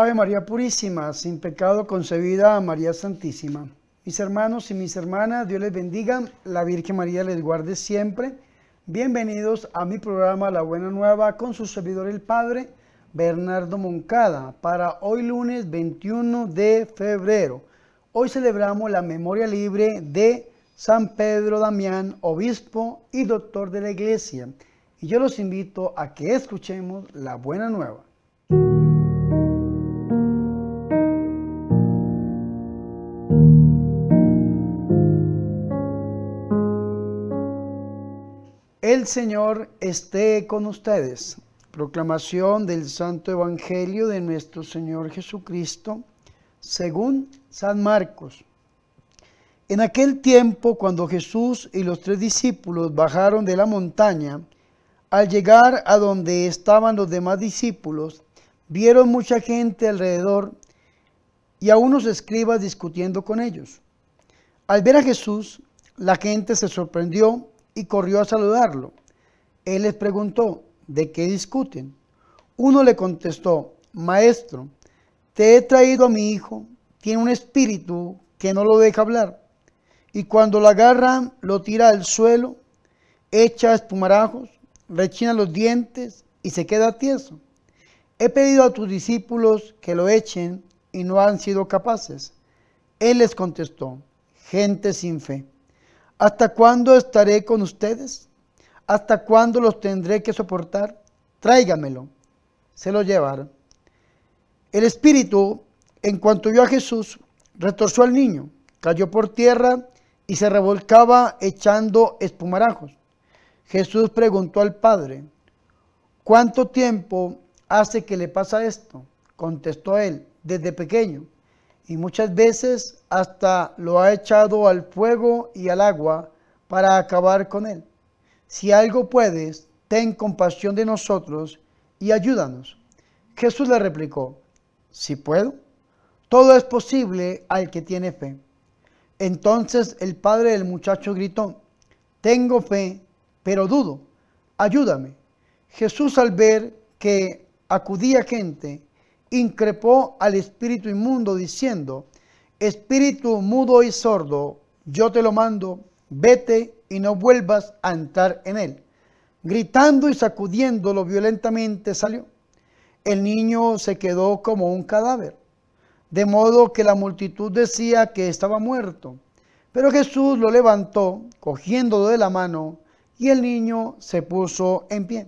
Ave María Purísima, sin pecado concebida, María Santísima. Mis hermanos y mis hermanas, Dios les bendiga, la Virgen María les guarde siempre. Bienvenidos a mi programa La Buena Nueva con su servidor el Padre Bernardo Moncada para hoy lunes 21 de febrero. Hoy celebramos la memoria libre de San Pedro Damián, obispo y doctor de la iglesia. Y yo los invito a que escuchemos la Buena Nueva. El Señor esté con ustedes. Proclamación del Santo Evangelio de nuestro Señor Jesucristo, según San Marcos. En aquel tiempo, cuando Jesús y los tres discípulos bajaron de la montaña, al llegar a donde estaban los demás discípulos, vieron mucha gente alrededor y a unos escribas discutiendo con ellos. Al ver a Jesús, la gente se sorprendió y corrió a saludarlo. Él les preguntó, ¿de qué discuten? Uno le contestó, Maestro, te he traído a mi hijo, tiene un espíritu que no lo deja hablar, y cuando lo agarran lo tira al suelo, echa espumarajos, rechina los dientes y se queda tieso. He pedido a tus discípulos que lo echen y no han sido capaces. Él les contestó, gente sin fe. ¿Hasta cuándo estaré con ustedes? ¿Hasta cuándo los tendré que soportar? Tráigamelo. Se lo llevaron. El espíritu, en cuanto vio a Jesús, retorció al niño, cayó por tierra y se revolcaba echando espumarajos. Jesús preguntó al padre, ¿cuánto tiempo hace que le pasa esto? Contestó él, desde pequeño y muchas veces hasta lo ha echado al fuego y al agua para acabar con él. Si algo puedes, ten compasión de nosotros y ayúdanos. Jesús le replicó, si puedo, todo es posible al que tiene fe. Entonces el padre del muchacho gritó, tengo fe, pero dudo, ayúdame. Jesús al ver que acudía gente, increpó al espíritu inmundo diciendo, espíritu mudo y sordo, yo te lo mando, vete y no vuelvas a entrar en él. Gritando y sacudiéndolo violentamente salió. El niño se quedó como un cadáver, de modo que la multitud decía que estaba muerto. Pero Jesús lo levantó, cogiéndolo de la mano, y el niño se puso en pie.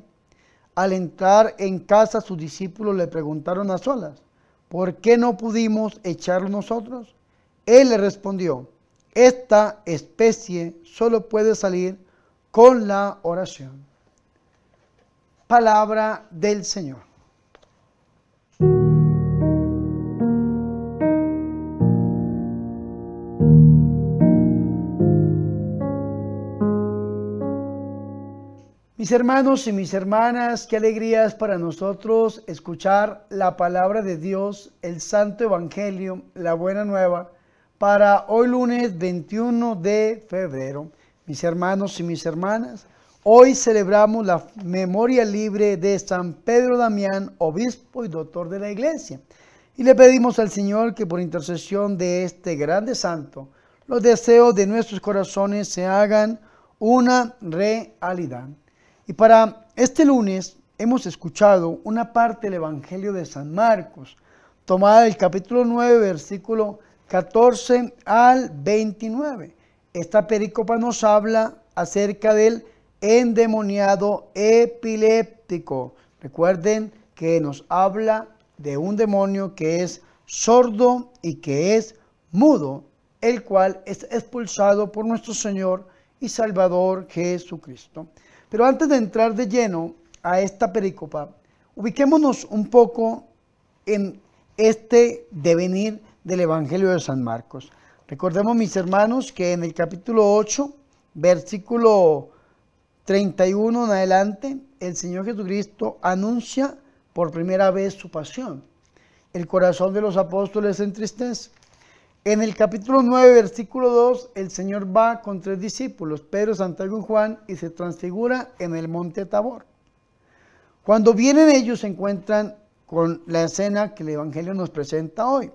Al entrar en casa, sus discípulos le preguntaron a solas, ¿por qué no pudimos echarlo nosotros? Él le respondió, esta especie solo puede salir con la oración. Palabra del Señor. Mis hermanos y mis hermanas, qué alegría es para nosotros escuchar la palabra de Dios, el Santo Evangelio, la Buena Nueva, para hoy lunes 21 de febrero. Mis hermanos y mis hermanas, hoy celebramos la memoria libre de San Pedro Damián, obispo y doctor de la iglesia. Y le pedimos al Señor que por intercesión de este grande santo, los deseos de nuestros corazones se hagan una realidad. Y para este lunes hemos escuchado una parte del Evangelio de San Marcos, tomada del capítulo 9, versículo 14 al 29. Esta pericopa nos habla acerca del endemoniado epiléptico. Recuerden que nos habla de un demonio que es sordo y que es mudo, el cual es expulsado por nuestro Señor y Salvador Jesucristo. Pero antes de entrar de lleno a esta pericopa, ubiquémonos un poco en este devenir del Evangelio de San Marcos. Recordemos, mis hermanos, que en el capítulo 8, versículo 31 en adelante, el Señor Jesucristo anuncia por primera vez su pasión. El corazón de los apóstoles entristece. En el capítulo 9, versículo 2, el Señor va con tres discípulos, Pedro, Santiago y Juan, y se transfigura en el monte Tabor. Cuando vienen ellos se encuentran con la escena que el Evangelio nos presenta hoy.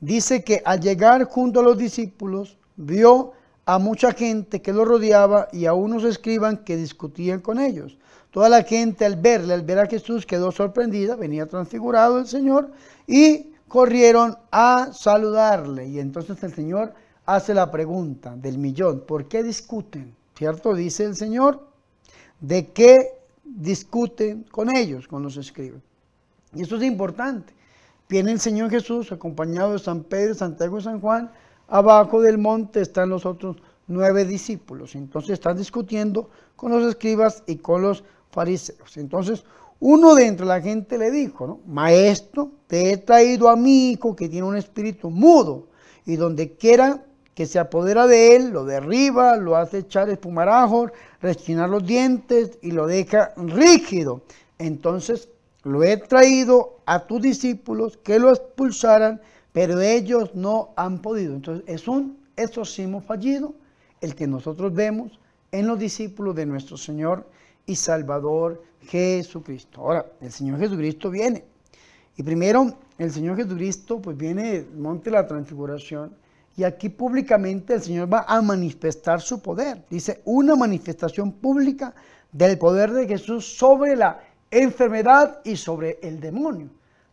Dice que al llegar junto a los discípulos, vio a mucha gente que lo rodeaba y a unos escriban que discutían con ellos. Toda la gente al verle, al ver a Jesús, quedó sorprendida, venía transfigurado el Señor y corrieron a saludarle. Y entonces el Señor hace la pregunta del millón, ¿por qué discuten? ¿Cierto? Dice el Señor, ¿de qué discuten con ellos, con los escribas? Y esto es importante. Viene el Señor Jesús acompañado de San Pedro, Santiago y San Juan. Abajo del monte están los otros nueve discípulos. Entonces están discutiendo con los escribas y con los fariseos. Entonces uno de entre la gente le dijo. Maestro, te he traído a mi hijo que tiene un espíritu mudo y donde quiera que se apodera de él, lo derriba, lo hace echar espumarajos, rechinar los dientes y lo deja rígido. Entonces lo he traído a tus discípulos que lo expulsaran, pero ellos no han podido. Entonces es un exorcismo fallido el que nosotros vemos en los discípulos de nuestro Señor y Salvador Jesucristo. Ahora, el Señor Jesucristo viene. Y primero, el Señor Jesucristo pues viene del monte de la transfiguración y aquí públicamente el Señor va a manifestar su poder. Dice, una manifestación pública del poder de Jesús sobre la enfermedad y sobre el demonio.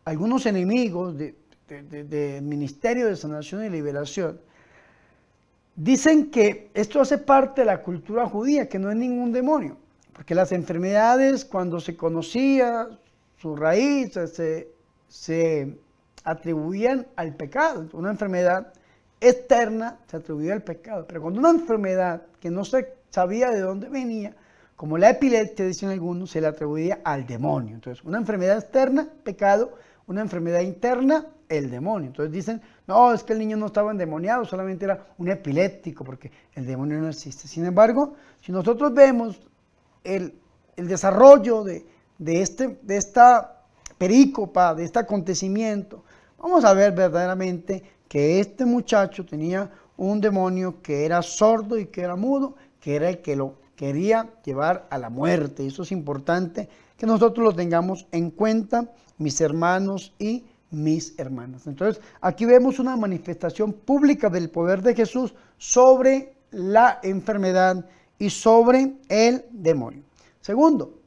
Algunos enemigos del de, Ministerio de Sanación y Liberación dicen que esto hace parte de la cultura judía, que no es ningún demonio, porque las enfermedades cuando se conocía su raíz se, se atribuían al pecado. Una enfermedad externa se atribuía al pecado. Pero cuando una enfermedad que no se sabía de dónde venía, como la epilepsia, dicen algunos, se le atribuía al demonio. Entonces, una enfermedad externa, pecado, una enfermedad interna, el demonio. Entonces dicen, no, es que el niño no estaba endemoniado, solamente era un epiléptico, porque el demonio no existe. Sin embargo, si nosotros vemos el, desarrollo de, este, de esta perícopa, de este acontecimiento, vamos a ver verdaderamente que este muchacho tenía un demonio que era sordo y que era mudo, que era el que lo quería llevar a la muerte. Eso es importante que nosotros lo tengamos en cuenta, mis hermanos y mis hermanas. Entonces, aquí vemos una manifestación pública del poder de Jesús sobre la enfermedad y sobre el demonio. Segundo,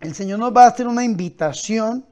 el Señor nos va a hacer una invitación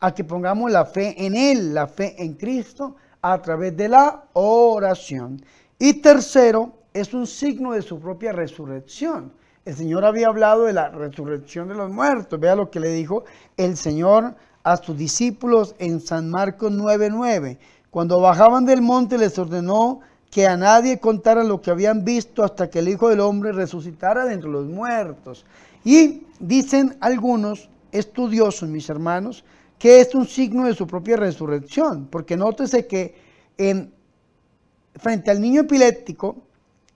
a que pongamos la fe en Él, la fe en Cristo, a través de la oración. Y tercero, es un signo de su propia resurrección. El Señor había hablado de la resurrección de los muertos. Vea lo que le dijo el Señor a sus discípulos en San Marcos 9:9. Cuando bajaban del monte les ordenó que a nadie contaran lo que habían visto hasta que el Hijo del Hombre resucitara de entre los muertos. Y dicen algunos estudiosos, mis hermanos, que es un signo de su propia resurrección, porque nótese que en, frente al niño epiléptico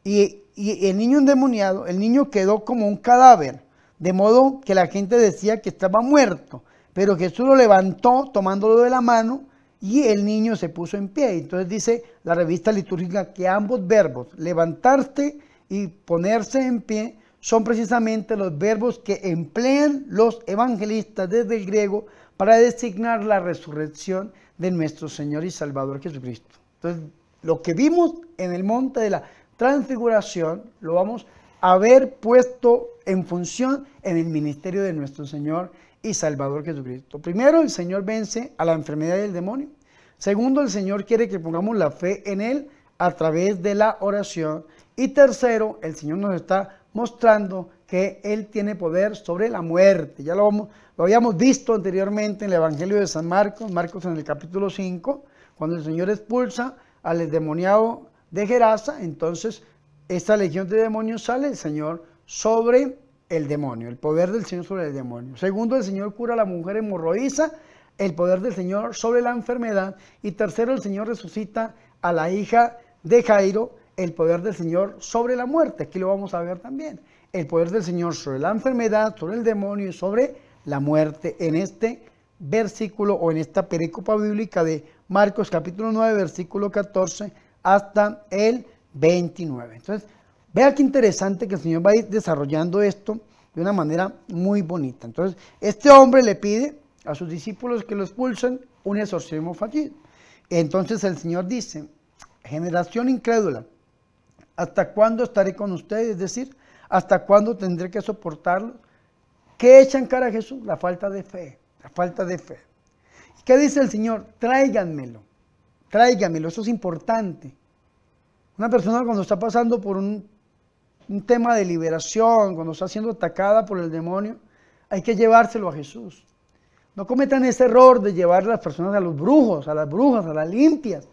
y, y el niño endemoniado, el niño quedó como un cadáver, de modo que la gente decía que estaba muerto, pero Jesús lo levantó tomándolo de la mano y el niño se puso en pie. Entonces dice la revista litúrgica que ambos verbos, levantarse y ponerse en pie, son precisamente los verbos que emplean los evangelistas desde el griego para designar la resurrección de nuestro Señor y Salvador Jesucristo. Entonces, lo que vimos en el monte de la transfiguración lo vamos a ver puesto en función en el ministerio de nuestro Señor y Salvador Jesucristo. Primero, el Señor vence a la enfermedad del demonio. Segundo, el Señor quiere que pongamos la fe en Él a través de la oración. Y tercero, el Señor nos está mostrando que Él tiene poder sobre la muerte. Ya lo, lo habíamos visto anteriormente en el Evangelio de San Marcos, Marcos en el capítulo 5, cuando el Señor expulsa al endemoniado de Gerasa, entonces esta legión de demonios sale el Señor sobre el demonio, el poder del Señor sobre el demonio. Segundo, el Señor cura a la mujer hemorroísa, el poder del Señor sobre la enfermedad. Y tercero, el Señor resucita a la hija de Jairo, el poder del Señor sobre la muerte. Aquí lo vamos a ver también. El poder del Señor sobre la enfermedad, sobre el demonio y sobre la muerte en este versículo o en esta pericopa bíblica de Marcos capítulo 9, versículo 14 hasta el 29. Entonces, vea qué interesante que el Señor va a ir desarrollando esto de una manera muy bonita. Entonces, este hombre le pide a sus discípulos que lo expulsan, un exorcismo fallido. Entonces el Señor dice, generación incrédula, ¿hasta cuándo estaré con ustedes? Es decir, ¿hasta cuándo tendré que soportarlo? ¿Qué echan cara a Jesús? La falta de fe, la falta de fe. ¿Qué dice el Señor? Tráiganmelo, tráiganmelo, eso es importante. Una persona cuando está pasando por un, un tema de liberación, cuando está siendo atacada por el demonio, hay que llevárselo a Jesús. No cometan ese error de llevar a las personas a los brujos, a las brujas, a las limpias.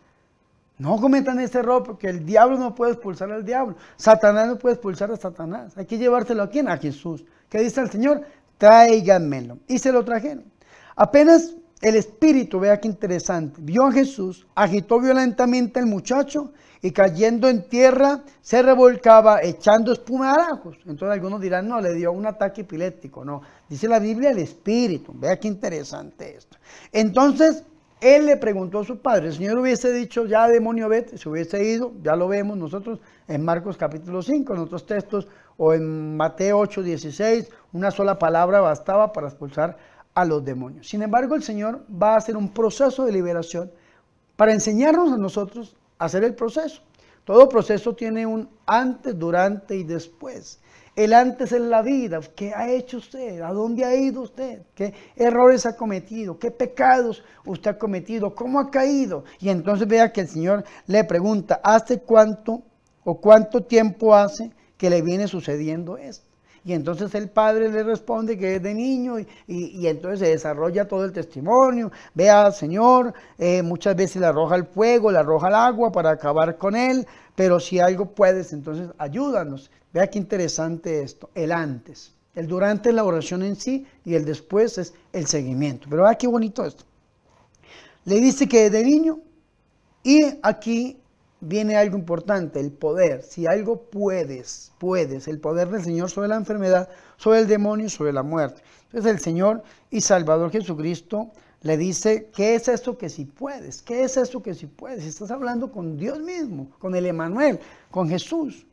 No cometan ese error porque el diablo no puede expulsar al diablo. Satanás no puede expulsar a Satanás. Hay que llevárselo a quién? A Jesús. ¿Qué dice el Señor? Tráiganmelo. Y se lo trajeron. Apenas el espíritu, vea qué interesante, vio a Jesús, agitó violentamente al muchacho y cayendo en tierra se revolcaba echando espuma de arajos. Entonces algunos dirán, no, le dio un ataque epiléptico. No, dice la Biblia el espíritu. Vea qué interesante esto. Entonces él le preguntó a su padre, el Señor hubiese dicho, ya demonio vete, se hubiese ido, ya lo vemos nosotros en Marcos capítulo 5, en otros textos, o en Mateo 8, 16, una sola palabra bastaba para expulsar a los demonios. Sin embargo, el Señor va a hacer un proceso de liberación para enseñarnos a nosotros hacer el proceso. Todo proceso tiene un antes, durante y después. El antes es la vida. ¿Qué ha hecho usted? ¿A dónde ha ido usted? ¿Qué errores ha cometido? ¿Qué pecados usted ha cometido? ¿Cómo ha caído? Y entonces vea que el Señor le pregunta, ¿hace cuánto o cuánto tiempo hace que le viene sucediendo esto? Y entonces el padre le responde que es de niño y, entonces se desarrolla todo el testimonio. Vea, Señor, eh, muchas veces le arroja el fuego, le arroja el agua para acabar con él, pero si algo puedes, entonces ayúdanos. Vea qué interesante esto, el antes. El durante es la oración en sí y el después es el seguimiento. Pero vea qué bonito esto. Le dice que es de niño y aquí viene algo importante, el poder. Si algo puedes, puedes, el poder del Señor sobre la enfermedad, sobre el demonio, sobre la muerte. Entonces el Señor y Salvador Jesucristo le dice, ¿qué es eso que si puedes? ¿Qué es eso que si puedes? Estás hablando con Dios mismo, con el Emanuel, con Jesús.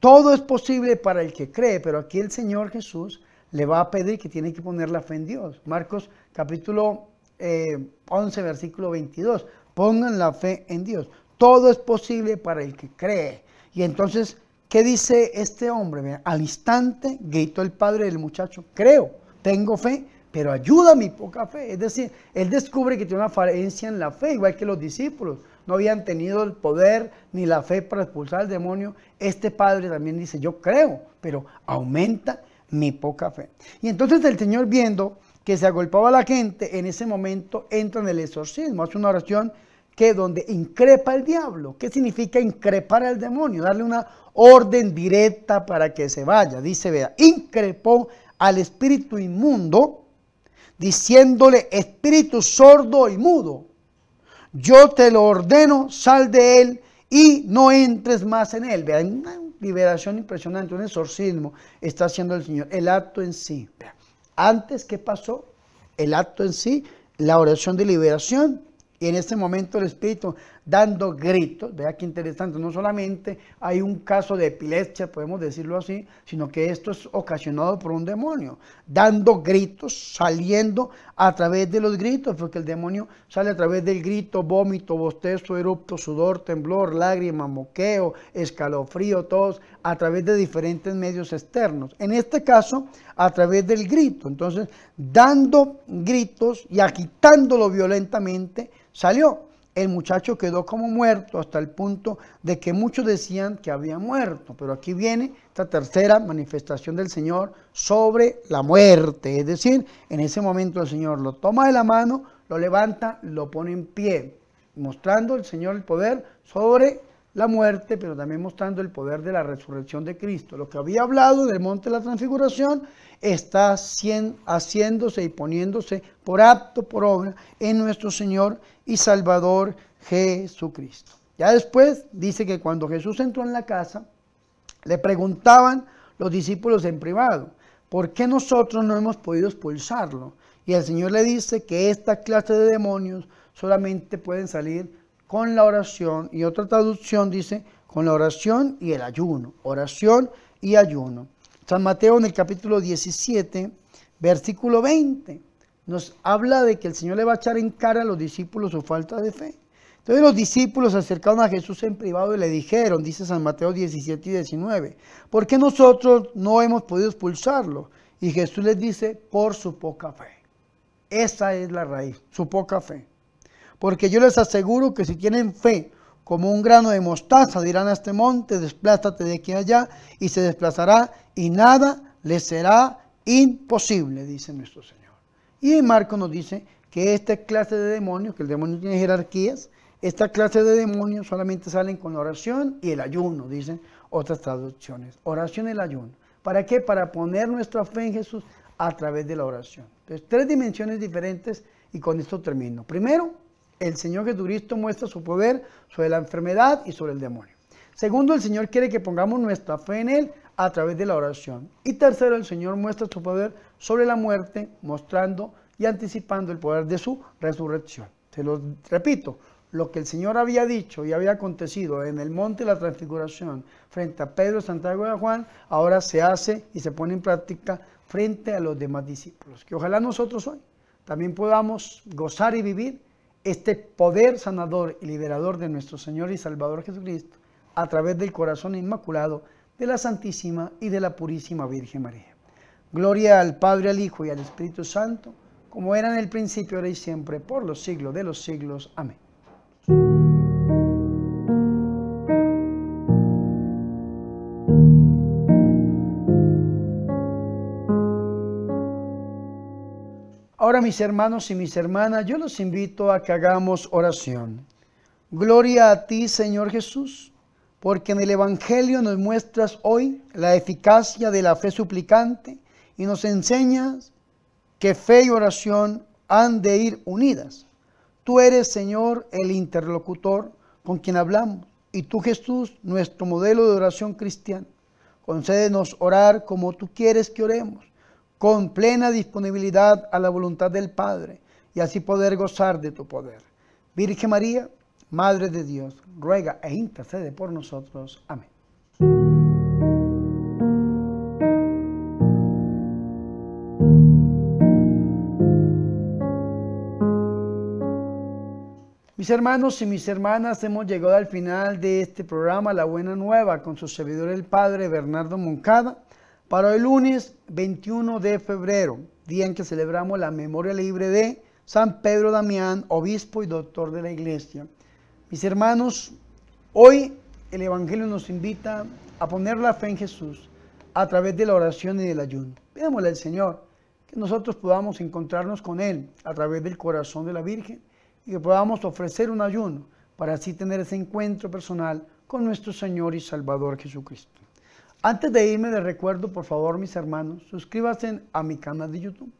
Todo es posible para el que cree, pero aquí el Señor Jesús le va a pedir que tiene que poner la fe en Dios. Marcos capítulo 11, eh, versículo 22. Pongan la fe en Dios. Todo es posible para el que cree. Y entonces, ¿qué dice este hombre? al instante gritó el padre del muchacho, creo, tengo fe, pero ayuda mi poca fe. Es decir, él descubre que tiene una falencia en la fe, igual que los discípulos. No habían tenido el poder ni la fe para expulsar al demonio. Este padre también dice, yo creo, pero aumenta mi poca fe. Y entonces el Señor viendo que se agolpaba la gente, en ese momento entra en el exorcismo, hace una oración que donde increpa el diablo. ¿Qué significa increpar al demonio? Darle una orden directa para que se vaya. Dice, vea, increpó al espíritu inmundo, diciéndole, espíritu sordo y mudo, yo te lo ordeno, sal de él y no entres más en él. Vea, una liberación impresionante, un exorcismo está haciendo el Señor. El acto en sí. Antes, ¿qué pasó? El acto en sí, la oración de liberación y en este momento el Espíritu dando gritos, vea qué interesante, no solamente hay un caso de epilepsia, podemos decirlo así, sino que esto es ocasionado por un demonio, dando gritos, saliendo a través de los gritos, porque el demonio sale a través del grito, vómito, bostezo, erupto, sudor, temblor, lágrima, moqueo, escalofrío, todos a través de diferentes medios externos. En este caso, a través del grito. Entonces, dando gritos y agitándolo violentamente, salió. El muchacho quedó como muerto hasta el punto de que muchos decían que había muerto. Pero aquí viene esta tercera manifestación del Señor sobre la muerte. Es decir, en ese momento el Señor lo toma de la mano, lo levanta, lo pone en pie, mostrando el Señor el poder sobre la muerte, pero también mostrando el poder de la resurrección de Cristo. Lo que había hablado del monte de la transfiguración está haciéndose y poniéndose por apto, por obra, en nuestro Señor y Salvador Jesucristo. Ya después dice que cuando Jesús entró en la casa, le preguntaban los discípulos en privado, ¿por qué nosotros no hemos podido expulsarlo? Y el Señor le dice que esta clase de demonios solamente pueden salir con la oración. Y otra traducción dice, con la oración y el ayuno. Oración y ayuno. San Mateo en el capítulo 17, versículo 20. nos habla de que el Señor le va a echar en cara a los discípulos su falta de fe. Entonces los discípulos se acercaron a Jesús en privado y le dijeron, dice San Mateo 17 y 19, ¿por qué nosotros no hemos podido expulsarlo? Y Jesús les dice, por su poca fe. Esa es la raíz, su poca fe. Porque yo les aseguro que si tienen fe como un grano de mostaza, dirán a este monte, desplázate de aquí allá, y se desplazará, y nada les será imposible, dice nuestro Señor. Y Marco nos dice que esta clase de demonios, que el demonio tiene jerarquías, esta clase de demonios solamente salen con la oración y el ayuno, dicen otras traducciones. Oración y el ayuno. ¿Para qué? Para poner nuestra fe en Jesús a través de la oración. Entonces, tres dimensiones diferentes y con esto termino. Primero, el Señor Jesucristo muestra su poder sobre la enfermedad y sobre el demonio. Segundo, el Señor quiere que pongamos nuestra fe en Él a través de la oración. Y tercero, el Señor muestra su poder sobre la muerte, mostrando y anticipando el poder de su resurrección. Se lo repito, lo que el Señor había dicho y había acontecido en el monte de la transfiguración frente a Pedro, Santiago y Juan, ahora se hace y se pone en práctica frente a los demás discípulos. Que ojalá nosotros hoy también podamos gozar y vivir este poder sanador y liberador de nuestro Señor y Salvador Jesucristo a través del corazón inmaculado de la Santísima y de la Purísima Virgen María. Gloria al Padre, al Hijo y al Espíritu Santo, como era en el principio, ahora y siempre, por los siglos de los siglos. Amén. Ahora mis hermanos y mis hermanas, yo los invito a que hagamos oración. Gloria a ti, Señor Jesús, porque en el Evangelio nos muestras hoy la eficacia de la fe suplicante y nos enseñas que fe y oración han de ir unidas. Tú eres, Señor, el interlocutor con quien hablamos, y tú, Jesús, nuestro modelo de oración cristiana. Concédenos orar como tú quieres que oremos, con plena disponibilidad a la voluntad del Padre, y así poder gozar de tu poder. Virgen María, Madre de Dios, ruega e intercede por nosotros. Amén. Mis hermanos y mis hermanas, hemos llegado al final de este programa La Buena Nueva con su servidor el Padre Bernardo Moncada para el lunes 21 de febrero, día en que celebramos la memoria libre de San Pedro Damián, obispo y doctor de la iglesia. Mis hermanos, hoy el Evangelio nos invita a poner la fe en Jesús a través de la oración y del ayuno. Pidémosle al Señor que nosotros podamos encontrarnos con Él a través del corazón de la Virgen y que podamos ofrecer un ayuno para así tener ese encuentro personal con nuestro Señor y Salvador Jesucristo. Antes de irme les recuerdo, por favor, mis hermanos, suscríbanse a mi canal de YouTube.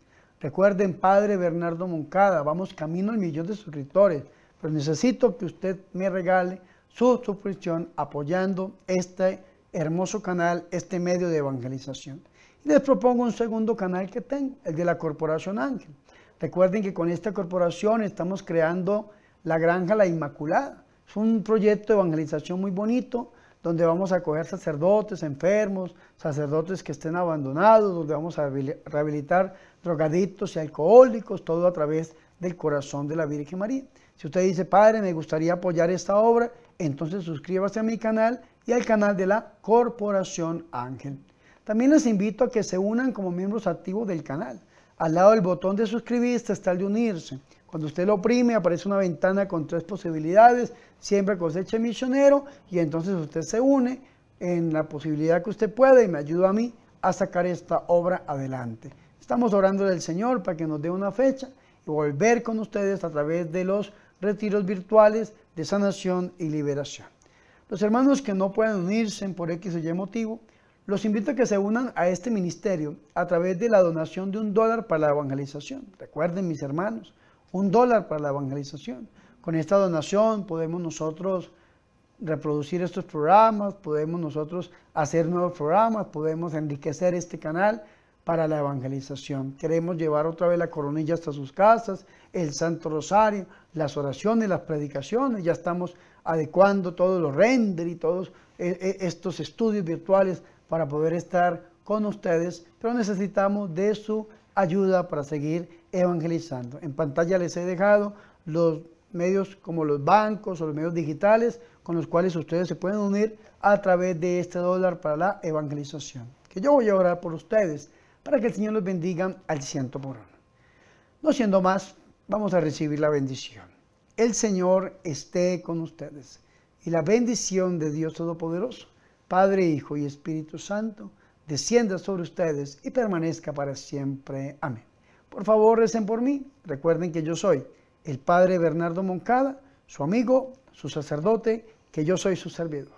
Recuerden, Padre Bernardo Moncada, vamos camino al millón de suscriptores, pero necesito que usted me regale su suscripción apoyando este hermoso canal, este medio de evangelización. Y les propongo un segundo canal que tengo, el de la Corporación Ángel. Recuerden que con esta corporación estamos creando la Granja La Inmaculada. Es un proyecto de evangelización muy bonito donde vamos a acoger sacerdotes enfermos, sacerdotes que estén abandonados, donde vamos a rehabilitar drogadictos y alcohólicos, todo a través del corazón de la Virgen María. Si usted dice, Padre, me gustaría apoyar esta obra, entonces suscríbase a mi canal y al canal de la Corporación Ángel. También les invito a que se unan como miembros activos del canal. Al lado del botón de suscribirse está el de unirse. Cuando usted lo oprime aparece una ventana con tres posibilidades, siempre cosecha misionero, y entonces usted se une en la posibilidad que usted pueda y me ayuda a mí a sacar esta obra adelante. Estamos orando del Señor para que nos dé una fecha y volver con ustedes a través de los retiros virtuales de sanación y liberación. Los hermanos que no pueden unirse por X o Y motivo, los invito a que se unan a este ministerio a través de la donación de un dólar para la evangelización. Recuerden, mis hermanos, un dólar para la evangelización. Con esta donación podemos nosotros reproducir estos programas, podemos nosotros hacer nuevos programas, podemos enriquecer este canal para la evangelización. Queremos llevar otra vez la coronilla hasta sus casas, el Santo Rosario, las oraciones, las predicaciones. Ya estamos adecuando todos los render y todos eh, eh, estos estudios virtuales para poder estar con ustedes, pero necesitamos de su ayuda para seguir evangelizando. En pantalla les he dejado los medios como los bancos o los medios digitales con los cuales ustedes se pueden unir a través de este dólar para la evangelización. Que yo voy a orar por ustedes para que el Señor los bendiga al ciento por uno. No siendo más, vamos a recibir la bendición. El Señor esté con ustedes y la bendición de Dios Todopoderoso, Padre, Hijo y Espíritu Santo, descienda sobre ustedes y permanezca para siempre. Amén. Por favor, recen por mí. Recuerden que yo soy el Padre Bernardo Moncada, su amigo, su sacerdote, que yo soy su servidor.